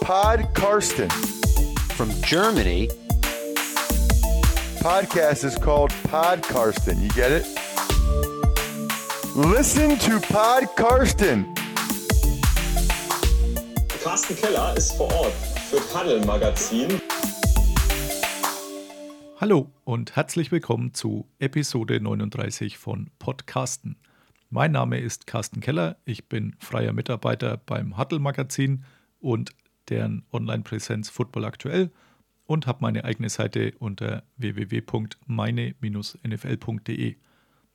Pod Karsten. From Germany, Podcast is called Pod Karsten. You get it? Listen to Pod Karsten. Carsten Keller ist vor Ort für Paddel Magazin. Hallo und herzlich willkommen zu Episode 39 von Podcasten. Mein Name ist Carsten Keller, ich bin freier Mitarbeiter beim Huddle Magazin und deren Online-Präsenz Football aktuell und habe meine eigene Seite unter www.meine-nfl.de.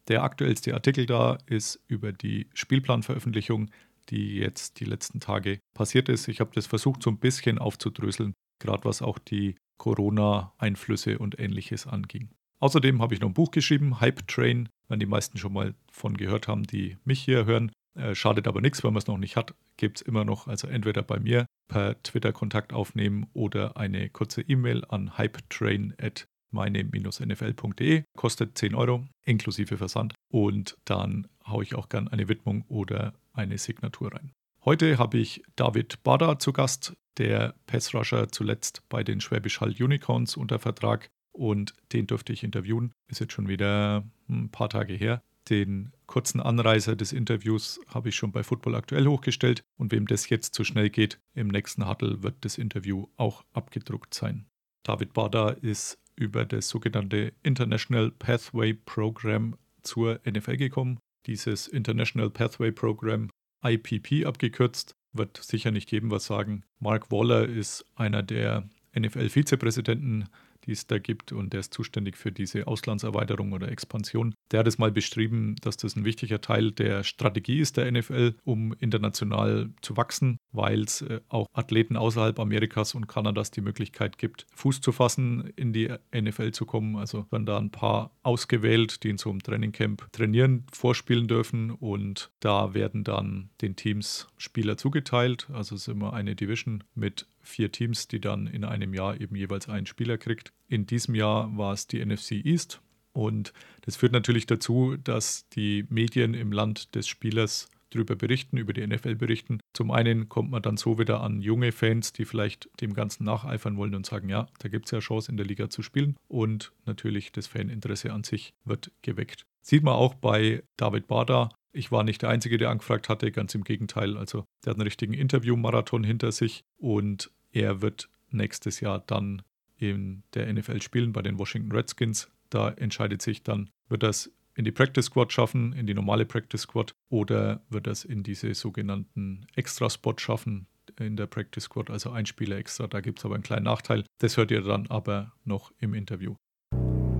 Der aktuellste Artikel da ist über die Spielplanveröffentlichung, die jetzt die letzten Tage passiert ist. Ich habe das versucht so ein bisschen aufzudröseln, gerade was auch die Corona-Einflüsse und ähnliches anging. Außerdem habe ich noch ein Buch geschrieben, Hype Train, wenn die meisten schon mal von gehört haben, die mich hier hören. Äh, schadet aber nichts, wenn man es noch nicht hat, gibt es immer noch, also entweder bei mir per Twitter Kontakt aufnehmen oder eine kurze E-Mail an hypetrain.meine-nfl.de. Kostet 10 Euro inklusive Versand und dann haue ich auch gern eine Widmung oder eine Signatur rein. Heute habe ich David Bada zu Gast, der Passrusher zuletzt bei den Schwäbisch Hall Unicorns unter Vertrag und den durfte ich interviewen. Ist jetzt schon wieder ein paar Tage her. Den kurzen Anreißer des Interviews habe ich schon bei Football aktuell hochgestellt und wem das jetzt zu schnell geht, im nächsten Huddle wird das Interview auch abgedruckt sein. David Bada ist über das sogenannte International Pathway Program zur NFL gekommen. Dieses International Pathway Program, IPP abgekürzt, wird sicher nicht jedem was sagen. Mark Waller ist einer der NFL-Vizepräsidenten die es da gibt und der ist zuständig für diese Auslandserweiterung oder Expansion. Der hat es mal beschrieben, dass das ein wichtiger Teil der Strategie ist der NFL, um international zu wachsen, weil es äh, auch Athleten außerhalb Amerikas und Kanadas die Möglichkeit gibt, Fuß zu fassen, in die NFL zu kommen. Also werden da ein paar ausgewählt, die in so einem Trainingcamp trainieren, vorspielen dürfen und da werden dann den Teams Spieler zugeteilt. Also es ist immer eine Division mit vier Teams, die dann in einem Jahr eben jeweils einen Spieler kriegt. In diesem Jahr war es die NFC East und das führt natürlich dazu, dass die Medien im Land des Spielers darüber berichten, über die NFL berichten. Zum einen kommt man dann so wieder an junge Fans, die vielleicht dem Ganzen nacheifern wollen und sagen, ja, da gibt es ja Chance in der Liga zu spielen. Und natürlich das Faninteresse an sich wird geweckt. Sieht man auch bei David Bada. Ich war nicht der Einzige, der angefragt hatte, ganz im Gegenteil. Also der hat einen richtigen Interview-Marathon hinter sich und er wird nächstes Jahr dann in der NFL spielen bei den Washington Redskins. Da entscheidet sich dann, wird das in die Practice Squad schaffen, in die normale Practice Squad, oder wird das in diese sogenannten Extra-Spot schaffen in der Practice Squad, also ein Spieler extra. Da gibt es aber einen kleinen Nachteil. Das hört ihr dann aber noch im Interview.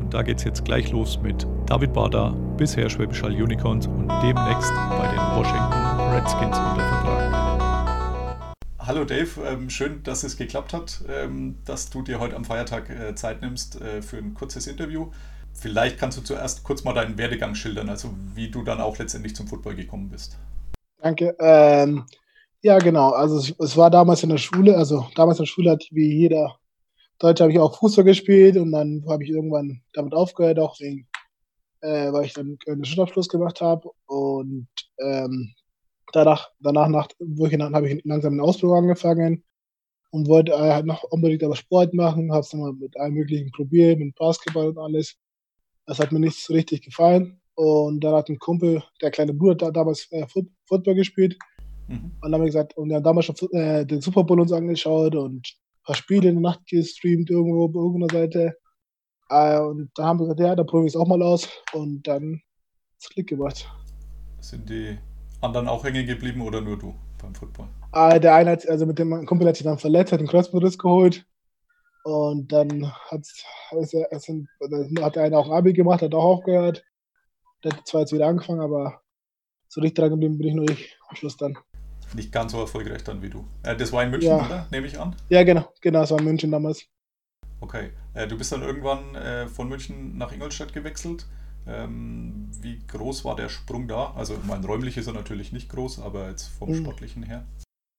Und da geht es jetzt gleich los mit David Bader, bisher Schwäbisch Hall Unicorns und demnächst bei den Washington Redskins unter Vertrag. Hallo Dave, ähm, schön, dass es geklappt hat, ähm, dass du dir heute am Feiertag äh, Zeit nimmst äh, für ein kurzes Interview. Vielleicht kannst du zuerst kurz mal deinen Werdegang schildern, also wie du dann auch letztendlich zum Football gekommen bist. Danke. Ähm, ja, genau. Also es, es, war damals in der Schule, also damals in der Schule hat wie jeder Deutsche habe ich auch Fußball gespielt und dann habe ich irgendwann damit aufgehört, auch wegen, äh, weil ich dann einen Schulabschluss gemacht habe und ähm, danach, danach nach, wo ich habe ich langsam eine Ausbildung angefangen und wollte äh, halt noch unbedingt aber Sport machen, habe es dann mal mit allem möglichen probiert, mit Basketball und alles. Das hat mir nicht so richtig gefallen. Und dann hat ein Kumpel, der kleine Bruder, da, damals äh, Football gespielt. Mhm. Und dann haben wir gesagt, und wir haben damals schon äh, den Super Bowl uns angeschaut und paar Spiele in der Nacht gestreamt irgendwo auf irgendeiner Seite. Äh, und da haben wir gesagt, ja, da probiere ich es auch mal aus. Und dann hat es Klick gemacht. Sind die anderen auch hängen geblieben oder nur du beim Football? Ah, der eine hat, also mit dem Kumpel hat sich dann verletzt, hat den Kreuzbandriss geholt. Und dann hat's, ist er, ist hat der eine auch Abi gemacht, hat auch aufgehört. Der hat zwar jetzt wieder angefangen, aber so richtig dran geblieben bin ich nur ich am Schluss dann. Nicht ganz so erfolgreich dann wie du. Äh, das war in München, ja. oder? Nehme ich an? Ja, genau. Genau, das war in München damals. Okay. Äh, du bist dann irgendwann äh, von München nach Ingolstadt gewechselt. Ähm, wie groß war der Sprung da? Also mein räumlich ist er natürlich nicht groß, aber jetzt vom mhm. sportlichen her.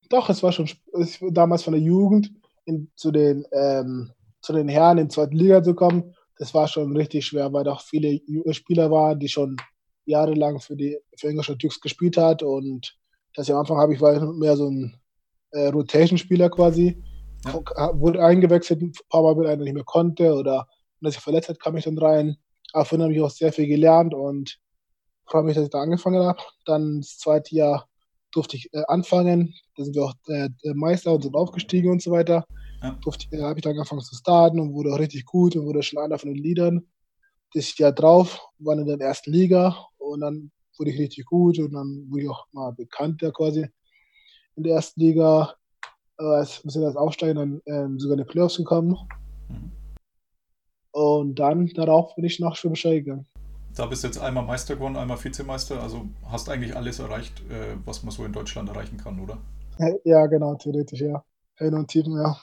Doch, es war schon es, damals von der Jugend in, zu, den, ähm, zu den Herren in die zweite Liga zu kommen. Das war schon richtig schwer, weil doch viele Spieler waren, die schon jahrelang für die für Ingolstadt Dukes gespielt hat und das am Anfang habe ich war mehr so ein äh, Rotation-Spieler quasi. Ja. Wurde eingewechselt, ein paar Mal, wenn einer nicht mehr konnte oder wenn er sich verletzt hat, kam ich dann rein. Aber von habe ich auch sehr viel gelernt und freue mich, dass ich da angefangen habe. Dann das zweite Jahr durfte ich äh, anfangen. Da sind wir auch äh, Meister und sind aufgestiegen und so weiter. Ja. Äh, habe ich dann angefangen zu starten und wurde auch richtig gut und wurde schon einer von den Leadern. Das Jahr drauf waren in der ersten Liga und dann wurde ich richtig gut und dann wurde ich auch mal bekannter quasi in der ersten Liga. Äh, sind als Aufsteigen dann ähm, sogar in die Playoffs gekommen. Mhm. Und dann darauf bin ich nach Schwäbisch gegangen. Da bist du jetzt einmal Meister geworden, einmal Vizemeister, also hast eigentlich alles erreicht, äh, was man so in Deutschland erreichen kann, oder? Ja, genau, theoretisch, ja. Hin und Tiefen, ja.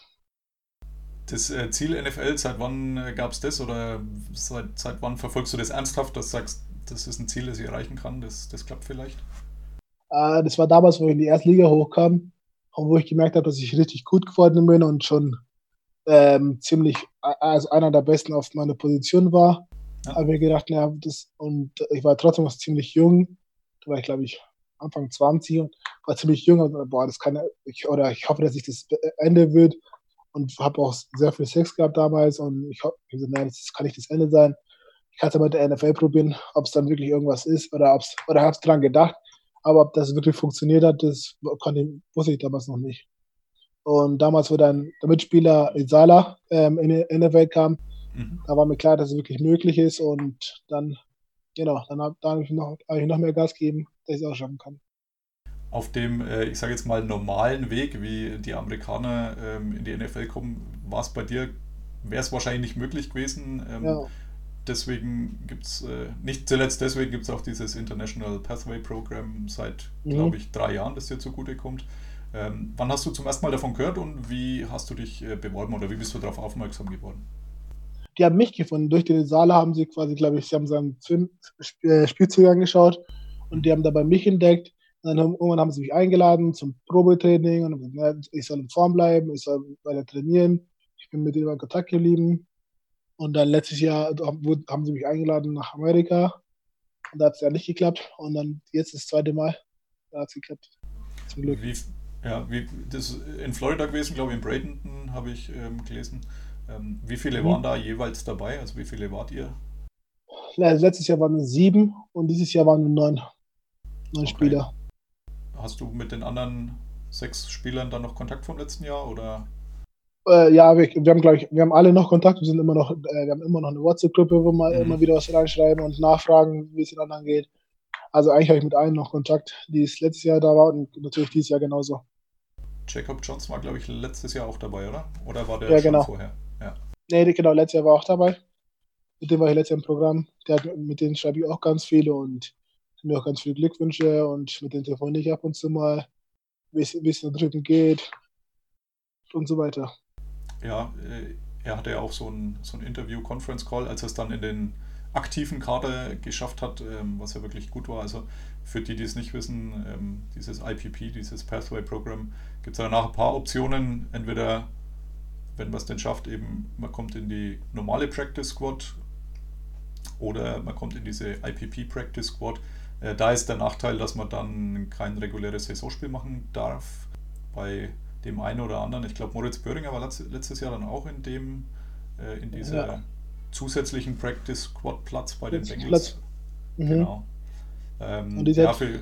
Das äh, Ziel NFL, seit wann äh, gab es das oder seit, seit wann verfolgst du das ernsthaft, dass du sagst, das ist ein Ziel, das ich erreichen kann, das, das klappt vielleicht? Äh, das war damals, wo ich in die erste Liga hochkam und wo ich gemerkt habe, dass ich richtig gut geworden bin und schon ähm, ziemlich, also einer der besten auf meiner Position war. Ja. Habe mir gedacht, ja, das, und ich war trotzdem noch ziemlich jung. Da war ich, glaube ich, Anfang 20 und war ziemlich jung. Und, boah, das kann, ich, oder ich hoffe, dass sich das Ende wird. Und habe auch sehr viel Sex gehabt damals. Und ich habe gesagt, nein, das kann nicht das Ende sein. Ich kann es ja mit der NFL probieren, ob es dann wirklich irgendwas ist oder ob's, oder habe es dran gedacht. Aber ob das wirklich funktioniert hat, das konnte, wusste ich damals noch nicht. Und damals, wo dann der Mitspieler Isala ähm, in, in der Welt kam, mhm. da war mir klar, dass es wirklich möglich ist. Und dann, genau, dann habe hab ich, noch, hab ich noch mehr Gas gegeben, dass ich es auch schaffen kann. Auf dem, äh, ich sage jetzt mal, normalen Weg, wie die Amerikaner ähm, in die NFL kommen, war es bei dir, wäre es wahrscheinlich nicht möglich gewesen. Ähm, ja. Deswegen gibt es, äh, nicht zuletzt deswegen gibt es auch dieses International Pathway Program seit, mhm. glaube ich, drei Jahren, das dir zugutekommt. kommt ähm, wann hast du zum ersten Mal davon gehört und wie hast du dich äh, beworben oder wie bist du darauf aufmerksam geworden? Die haben mich gefunden. Durch den Saale haben sie quasi, glaube ich, sie haben seinen Film, äh, Spielzug angeschaut und die haben dabei mich entdeckt. Und dann haben, irgendwann haben sie mich eingeladen zum Probetraining und gesagt, ich soll in Form bleiben, ich soll weiter trainieren. Ich bin mit ihnen in Kontakt geblieben. Und dann letztes Jahr haben sie mich eingeladen nach Amerika. Und da hat es ja nicht geklappt. Und dann jetzt das zweite Mal, da hat es geklappt. Zum Glück. Wie, ja, wie, das in Florida gewesen, glaube ich, in Bradenton habe ich ähm, gelesen. Ähm, wie viele mhm. waren da jeweils dabei? Also wie viele wart ihr? letztes Jahr waren es sieben und dieses Jahr waren es neun, neun okay. Spieler. Hast du mit den anderen sechs Spielern dann noch Kontakt vom letzten Jahr oder? Äh, ja, wir, wir haben glaube ich, wir haben alle noch Kontakt. Wir sind immer noch, äh, wir haben immer noch eine WhatsApp-Gruppe, wo wir mhm. immer wieder was reinschreiben und nachfragen, wie es den anderen geht. Also eigentlich habe ich mit allen noch Kontakt, die es letztes Jahr da war und natürlich dieses Jahr genauso. Jacob Johnson war, glaube ich, letztes Jahr auch dabei, oder? Oder war der ja, schon genau. vorher? Ja. Nee, genau, letztes Jahr war auch dabei. Mit dem war ich letztes Jahr im Programm. Der, mit denen schreibe ich auch ganz viele und mir auch ganz viele Glückwünsche und mit denen telefoniere ich ab und zu mal, wie es drüben geht und so weiter. Ja, äh, er hatte ja auch so ein, so ein Interview-Conference-Call, als er es dann in den aktiven Kader geschafft hat, ähm, was ja wirklich gut war. Also für die, die es nicht wissen, ähm, dieses IPP, dieses Pathway-Programm, gibt es danach ein paar Optionen. Entweder, wenn man es denn schafft, eben man kommt in die normale Practice Squad oder man kommt in diese IPP Practice Squad. Äh, da ist der Nachteil, dass man dann kein reguläres Saisonspiel machen darf. Bei dem einen oder anderen, ich glaube Moritz Böhringer war letztes Jahr dann auch in dem, äh, in dieser ja. zusätzlichen Practice Squad Platz bei den Bengals. Mhm. Genau. Ähm, ja, für,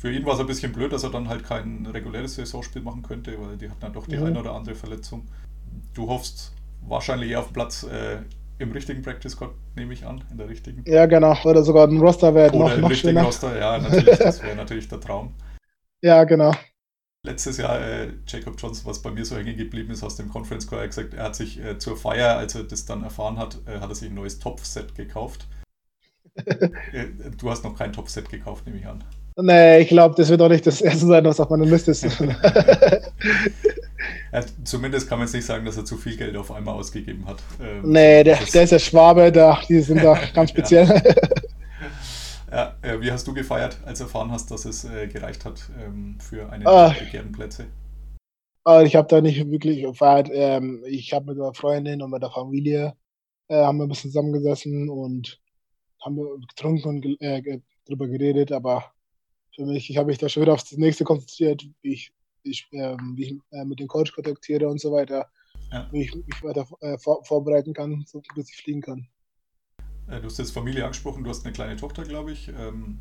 für ihn war es ein bisschen blöd, dass er dann halt kein reguläres Saisonspiel machen könnte, weil die hatten dann doch die mhm. eine oder andere Verletzung. Du hoffst wahrscheinlich eher auf Platz äh, im richtigen Practice Squad, nehme ich an, in der richtigen. Ja, genau. Oder sogar ein Roster wäre noch, im noch richtigen schöner. Roster, ja, natürlich, das wäre natürlich der Traum. Ja, genau. Letztes Jahr, äh, Jacob Johnson, was bei mir so hängen geblieben ist aus dem Conference Call, hat gesagt, er hat sich äh, zur Feier, als er das dann erfahren hat, äh, hat er sich ein neues Topf-Set gekauft. Äh, du hast noch kein Topset gekauft, nehme ich an. Nee, ich glaube, das wird auch nicht das erste sein, was auf meiner Liste ist. ja, zumindest kann man jetzt nicht sagen, dass er zu viel Geld auf einmal ausgegeben hat. Ähm, nee, der, der ist ja Schwabe, da, die sind da ganz speziell. ja, äh, wie hast du gefeiert, als erfahren hast, dass es äh, gereicht hat ähm, für eine ah. der begehrten Plätze? Ah, ich habe da nicht wirklich gefeiert. Ähm, ich habe mit meiner Freundin und mit der Familie äh, haben wir ein bisschen zusammengesessen und haben getrunken und drüber geredet, aber für mich, ich habe mich da schon wieder aufs nächste konzentriert. Ich, ich, ähm, wie ich äh, mit dem Coach kontaktiere und so weiter, Ja. wie ich mich weiter vor, vorbereiten kann, so, bis ich fliegen kann. Äh, Du hast jetzt Familie angesprochen, du hast eine kleine Tochter, glaube ich. Ähm,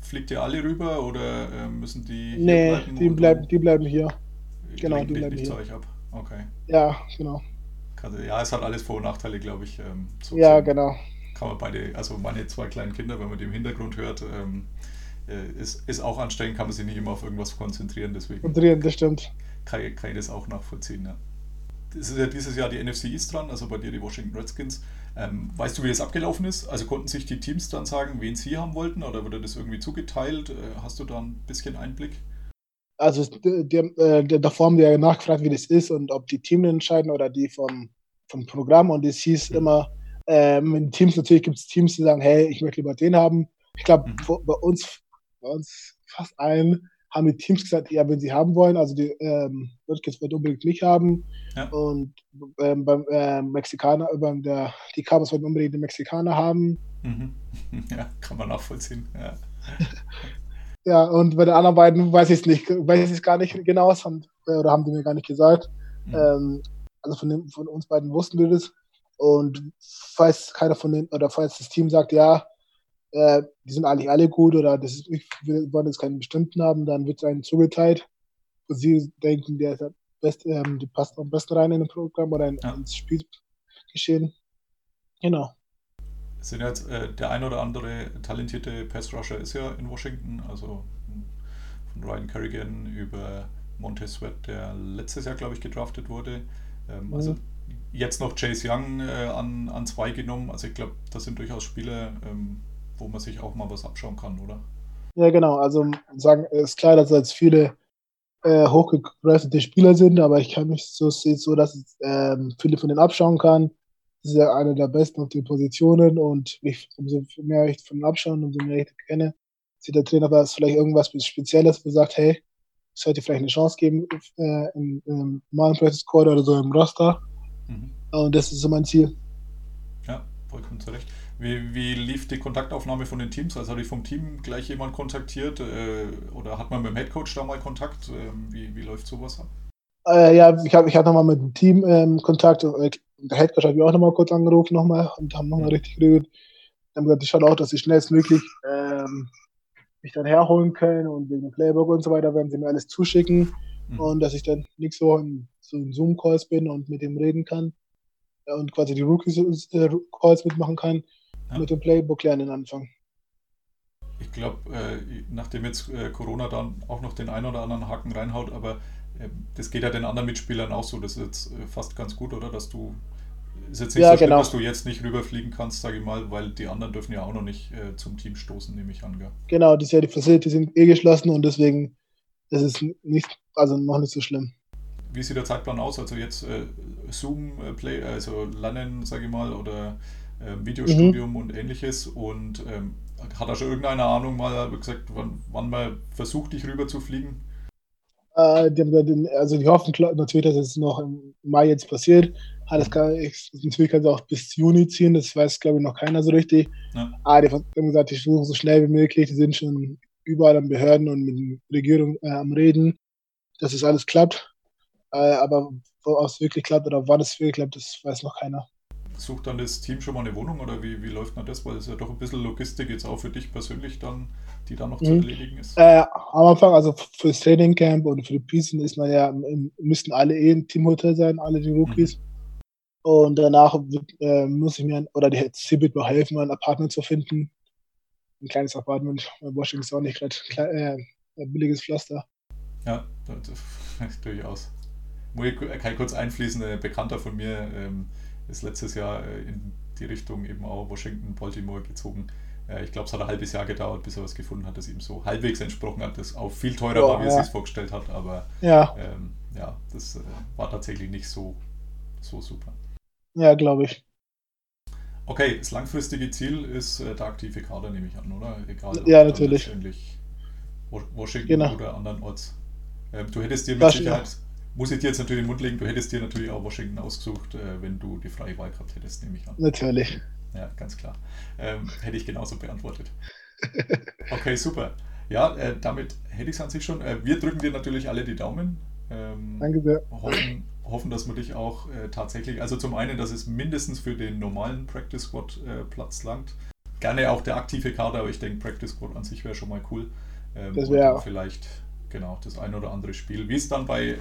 fliegt ihr alle rüber oder äh, müssen die hier Nee, bleiben? die du- die bleiben hier. genau, die dich bleiben nicht zu hier. euch ab. Okay. Ja, genau. Ja, es hat alles Vor- und Nachteile, glaube ich. Ähm, so Ja, gesehen genau. Kann man beide, also meine zwei kleinen Kinder, wenn man die im Hintergrund hört, ähm, äh, ist, ist auch anstrengend, kann man sich nicht immer auf irgendwas konzentrieren, deswegen Konzentrieren, das stimmt. kann, ich- kann ich das auch nachvollziehen. Ja. Das ist ja dieses Jahr die NFC East dran, also bei dir die Washington Redskins. Ähm, weißt du, wie das abgelaufen ist? Also konnten sich die Teams dann sagen, wen sie haben wollten oder wurde das irgendwie zugeteilt? Äh, hast du da ein bisschen Einblick? Also die, äh, die- davor haben wir ja nachgefragt, wie das ist und ob die Teams entscheiden oder die vom, vom Programm. Und es hieß Mhm. immer, ähm, in Teams, natürlich gibt es Teams, die sagen, hey, ich möchte lieber den haben. Ich glaube, Mhm. bei uns, bei uns fast allen haben die Teams gesagt, ja, wenn sie haben wollen, also die ähm, Redskins wollen unbedingt mich haben. Ja. Und ähm, beim ähm, Mexikaner, beim der, die Cowboys wollten unbedingt den Mexikaner haben. Mhm. Ja, kann man nachvollziehen. Ja. Ja, und bei den anderen beiden weiß ich es nicht, weiß ich es gar nicht genau, das haben, oder haben die mir gar nicht gesagt. Mhm. Ähm, also von, dem, von uns beiden wussten wir das. Und falls keiner von den, oder falls das Team sagt, ja, äh, die sind eigentlich alle gut oder das ist nicht, wir wollen jetzt keinen bestimmten haben, dann wird es einem zugeteilt. Und sie denken, der, ist der best, ähm, die passt am besten rein in ein Programm oder in, Ja. ins Spielgeschehen. Genau. Sind jetzt, äh, der ein oder andere talentierte Pass-Rusher ist ja in Washington, also von Ryan Kerrigan über Montez Sweat, der letztes Jahr, glaube ich, gedraftet wurde. Ähm, Mhm. Also jetzt noch Chase Young äh, an, an zwei genommen. Also ich glaube, das sind durchaus Spiele, ähm, wo man sich auch mal was abschauen kann, oder? Ja, genau. Also sagen, es ist klar, dass jetzt viele äh, hochgegraftete Spieler sind, aber ich kann mich so sehen, so dass ich ähm, viele von denen abschauen kann. Das ist ja einer der besten auf den Positionen und ich, umso mehr ich von denen abschaue, umso mehr ich kenne, sieht der Trainer ist vielleicht irgendwas Spezielles, wo er sagt, hey, ich sollte vielleicht eine Chance geben äh, im, im normalen Practice Squad oder so im Roster. Mhm. Und das ist so mein Ziel. Ja, vollkommen zu Recht. Wie, wie lief die Kontaktaufnahme von den Teams? Also hat dich vom Team gleich jemand kontaktiert äh, oder hat man mit dem Headcoach da mal Kontakt? Ähm, wie, wie läuft sowas ab? Äh, ja, ich habe ich hab nochmal mit dem Team ähm, Kontakt. Äh, Der Headcoach hat mich auch nochmal kurz angerufen nochmal und haben nochmal Mhm. richtig geredet. Die haben gesagt, ich schaue auch, dass sie schnellstmöglich ähm, mich dann herholen können und wegen dem Playbook und so weiter werden sie mir alles zuschicken Mhm. und dass ich dann nicht so in, so in Zoom-Calls bin und mit dem reden kann äh, und quasi die Rookies-Calls mitmachen kann Ja. mit dem Playbook lernen anfangen. Ich glaube, äh, nachdem jetzt äh, Corona dann auch noch den einen oder anderen Haken reinhaut, aber äh, das geht ja den anderen Mitspielern auch so. Das ist jetzt äh, fast ganz gut, oder? Dass du. Ist jetzt nicht Ja, so schlimm, genau. dass du jetzt nicht rüberfliegen kannst, sage ich mal, weil die anderen dürfen ja auch noch nicht äh, zum Team stoßen, nehme ich an. Gell? Genau, die, die Facilities sind eh geschlossen und deswegen ist es nicht, also noch nicht so schlimm. Wie sieht der Zeitplan aus? Also jetzt äh, Zoom, äh, Play, also Lernen, sage ich mal, oder äh, Videostudium Mhm. und ähnliches. Und ähm, hat da schon irgendeine Ahnung mal gesagt, wann, wann man versucht, dich rüber zu fliegen? Äh, also die hoffen natürlich, dass es noch im Mai jetzt passiert. Alles kann, ich, natürlich kann es auch bis Juni ziehen, das weiß glaube ich noch keiner so richtig. Ja. Aber die haben gesagt, die versuchen so schnell wie möglich, die sind schon überall an Behörden und mit der Regierung äh, am Reden, dass es alles klappt. Äh, aber ob es wirklich klappt oder wann es wirklich klappt, das weiß noch keiner. Sucht dann das Team schon mal eine Wohnung oder wie, wie läuft dann das? Weil es ja doch ein bisschen Logistik jetzt auch für dich persönlich dann, die dann noch zu Mhm. erledigen ist. Äh, am Anfang, also fürs Trainingcamp und für die Preseason ist man ja, müssten alle eh im Teamhotel sein, alle die Rookies. Und danach äh, muss ich mir, ein- oder die wird mir helfen, ein Apartment zu finden. Ein kleines Apartment. Washington ist auch nicht gerade äh, ein billiges Pflaster. Ja, das, das, durchaus. Muss ich, kann ich kurz einfließen, ein Bekannter von mir ähm, ist letztes Jahr äh, in die Richtung eben auch Washington, Baltimore gezogen. Äh, ich glaube, es hat ein halbes Jahr gedauert, bis er was gefunden hat, das ihm so halbwegs entsprochen hat, das auch viel teurer Ja, war, wie er ja. sich vorgestellt hat, aber Ja, ähm, ja, das äh, war tatsächlich nicht so, so super. ja, glaube ich. Okay, das langfristige Ziel ist äh, der aktive Kader, nehme ich an, oder? Egal, Ja, natürlich. Washington Genau. oder andernorts. Ähm, du hättest dir mit Das- Sicherheit, muss ich dir jetzt natürlich in den Mund legen, du hättest dir natürlich auch Washington ausgesucht, äh, wenn du die freie Wahl gehabt hättest, nehme ich an. Natürlich. Ja, ganz klar. Ähm, hätte ich genauso beantwortet. Okay, super. Ja, äh, damit hätte ich es an sich schon. Äh, wir drücken dir natürlich alle die Daumen. Ähm, Danke sehr. Hoffen, hoffen, dass wir dich auch äh, tatsächlich, also zum einen, dass es mindestens für den normalen Practice Squad äh, Platz langt. Gerne auch der aktive Kader, aber ich denke, Practice Squad an sich wäre schon mal cool. Ähm, Das wäre vielleicht genau das ein oder andere Spiel, wie es dann bei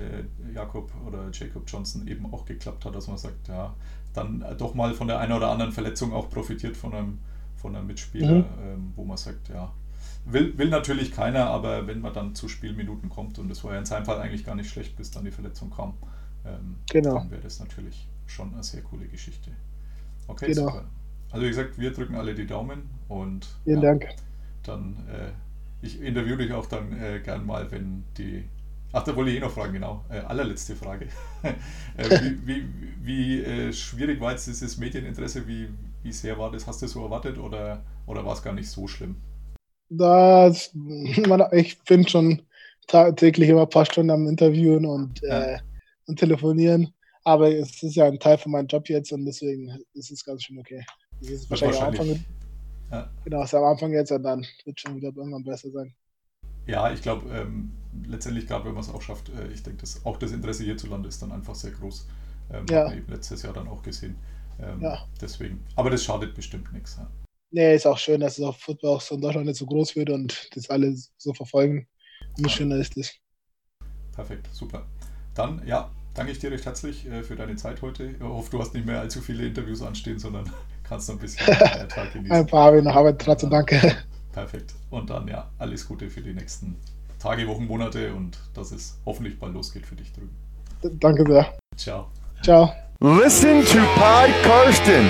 äh, Jakob oder Jacob Johnson eben auch geklappt hat, dass man sagt, ja, dann äh, doch mal von der einen oder anderen Verletzung auch profitiert von einem, von einem Mitspieler, Mhm. ähm, wo man sagt, ja, will, will natürlich keiner, aber wenn man dann zu Spielminuten kommt, und das war ja in seinem Fall eigentlich gar nicht schlecht, bis dann die Verletzung kam, ähm, Genau. dann wäre das natürlich schon eine sehr coole Geschichte. Okay, Genau. super. Also wie gesagt, wir drücken alle die Daumen und Vielen ja, Dank. dann, äh, ich interviewe dich auch dann äh, gern mal, wenn die. Ach, da wollte ich eh noch fragen, genau. Äh, allerletzte Frage. äh, wie wie, wie äh, schwierig war jetzt dieses Medieninteresse? Wie, wie sehr war das? Hast du so erwartet oder, oder war es gar nicht so schlimm? Das, ich bin schon täglich immer ein paar Stunden am Interviewen und, Ja. äh, und telefonieren. Aber es ist ja ein Teil von meinem Job jetzt und deswegen ist es ganz schön okay. Es ist Wird wahrscheinlich am Anfang, wahrscheinlich- Ja. genau, es ist am Anfang jetzt und dann wird schon wieder irgendwann besser sein. Ja, ich glaube, ähm, letztendlich, gerade wenn man es auch schafft, äh, ich denke, dass auch das Interesse hierzulande ist dann einfach sehr groß. Ähm, Ja. Hat man eben letztes Jahr dann auch gesehen. Ähm, Ja. Deswegen. Aber das schadet bestimmt nichts. Ja. Nee, ist auch schön, dass es auch Football auch so in Deutschland nicht so groß wird und das alle so verfolgen. Umso schöner ist es. Perfekt, super. Dann, ja, danke ich dir recht herzlich äh, für deine Zeit heute. Ich hoffe, du hast nicht mehr allzu viele Interviews anstehen, sondern kannst noch ein bisschen Tag Ein genießen. paar habe ich noch, aber trotzdem danke. Perfekt. Und dann, ja, alles Gute für die nächsten Tage, Wochen, Monate und dass es hoffentlich bald losgeht für dich drüben. danke sehr. Ciao. Ciao. Listen to Pod Karsten.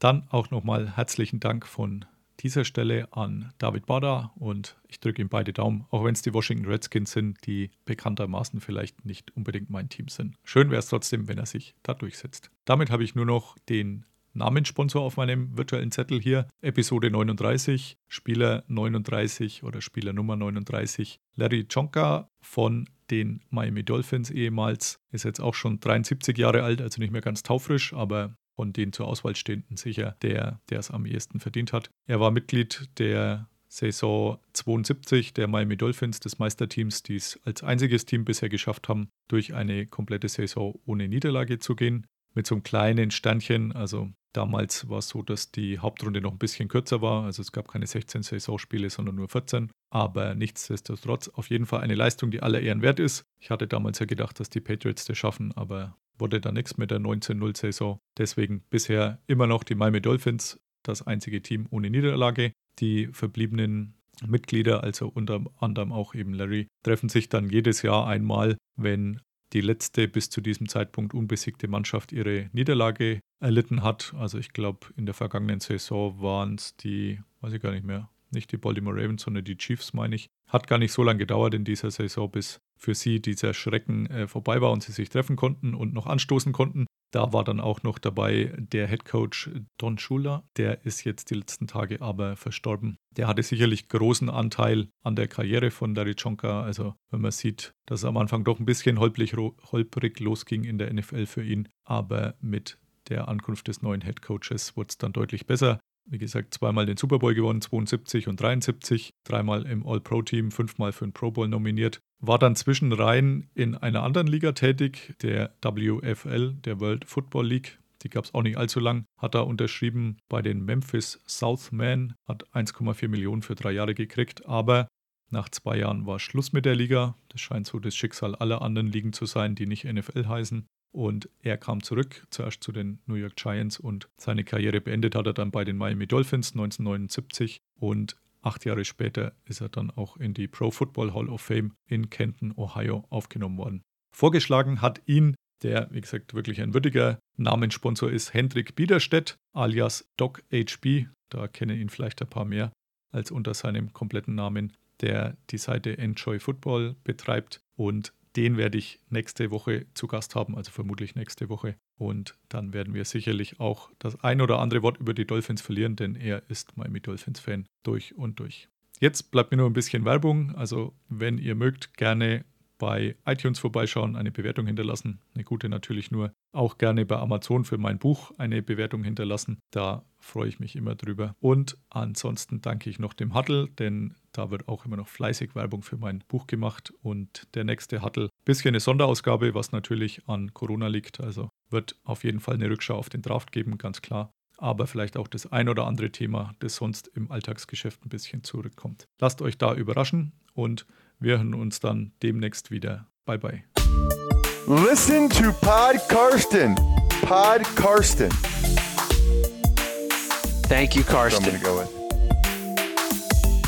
Dann auch nochmal herzlichen Dank von dieser Stelle an David Bader und ich drücke ihm beide Daumen, auch wenn es die Washington Redskins sind, die bekanntermaßen vielleicht nicht unbedingt mein Team sind. Schön wäre es trotzdem, wenn er sich da durchsetzt. Damit habe ich nur noch den Namenssponsor auf meinem virtuellen Zettel hier. Episode 39, Spieler 39 oder Spieler Nummer 39. Larry Chonka von den Miami Dolphins ehemals. Ist jetzt auch schon 73 Jahre alt, also nicht mehr ganz taufrisch, aber von den zur Auswahl stehenden sicher der, der es am ehesten verdient hat. Er war Mitglied der Saison 72 der Miami Dolphins, des Meisterteams, die es als einziges Team bisher geschafft haben, durch eine komplette Saison ohne Niederlage zu gehen. Mit so einem kleinen Sternchen, also damals war es so, dass die Hauptrunde noch ein bisschen kürzer war, also es gab keine 16 Saisonspiele, sondern nur 14. Aber nichtsdestotrotz auf jeden Fall eine Leistung, die aller Ehren wert ist. Ich hatte damals ja gedacht, dass die Patriots das schaffen, aber wurde da nichts mit der 19-0-Saison. Deswegen bisher immer noch die Miami Dolphins, das einzige Team ohne Niederlage. Die verbliebenen Mitglieder, also unter anderem auch eben Larry, treffen sich dann jedes Jahr einmal, wenn die letzte bis zu diesem Zeitpunkt unbesiegte Mannschaft ihre Niederlage erlitten hat. Also ich glaube, in der vergangenen Saison waren es die, weiß ich gar nicht mehr, nicht die Baltimore Ravens, sondern die Chiefs, meine ich. Hat gar nicht so lange gedauert in dieser Saison, bis für sie dieser Schrecken äh, vorbei war und sie sich treffen konnten und noch anstoßen konnten. Da war dann auch noch dabei der Head Coach Don Schuler. Der ist jetzt die letzten Tage aber verstorben. Der hatte sicherlich großen Anteil an der Karriere von Darichonka. Also wenn man sieht, dass es am Anfang doch ein bisschen holprig, holprig losging in der NFL für ihn. Aber mit der Ankunft des neuen Head Coaches wurde es dann deutlich besser. Wie gesagt, zweimal den Super Bowl gewonnen, 72 und 73, dreimal im All-Pro-Team, fünfmal für den Pro Bowl nominiert. War dann zwischenrein in einer anderen Liga tätig, der WFL, der World Football League. Die gab es auch nicht allzu lang. Hat da unterschrieben bei den Memphis Southmen, hat 1,4 Millionen für drei Jahre gekriegt, aber nach zwei Jahren war Schluss mit der Liga. Das scheint so das Schicksal aller anderen Ligen zu sein, die nicht NFL heißen. Und er kam zurück, zuerst zu den New York Giants und seine Karriere beendet hat er dann bei den Miami Dolphins 1979 und acht Jahre später ist er dann auch in die Pro Football Hall of Fame in Kenton, Ohio aufgenommen worden. Vorgeschlagen hat ihn, der wie gesagt wirklich ein würdiger Namenssponsor ist, Hendrik Biederstedt alias Doc HB, da kennen ihn vielleicht ein paar mehr als unter seinem kompletten Namen, der die Seite Enjoy Football betreibt und den werde ich nächste Woche zu Gast haben, also vermutlich nächste Woche. Und dann werden wir sicherlich auch das ein oder andere Wort über die Dolphins verlieren, denn er ist Miami Dolphins-Fan durch und durch. Jetzt bleibt mir nur ein bisschen Werbung. Also, wenn ihr mögt, gerne bei iTunes vorbeischauen, eine Bewertung hinterlassen. Eine gute natürlich nur. Auch gerne bei Amazon für mein Buch eine Bewertung hinterlassen. Da freue ich mich immer drüber. Und ansonsten danke ich noch dem Huddle, denn da wird auch immer noch fleißig Werbung für mein Buch gemacht. Und der nächste Huddle, bisschen eine Sonderausgabe, was natürlich an Corona liegt. Also wird auf jeden Fall eine Rückschau auf den Draft geben, ganz klar. Aber vielleicht auch das ein oder andere Thema, das sonst im Alltagsgeschäft ein bisschen zurückkommt. Lasst euch da überraschen und wir hören uns dann demnächst wieder. Bye bye. Listen to Pod Karsten. Pod Karsten. Thank you, I'm Karsten. gonna go with.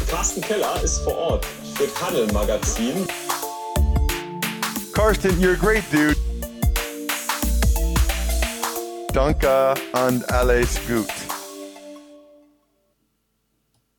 Carsten Keller ist vor Ort für Paddel Magazin. Karsten, you're a great dude. Danke and alles gut.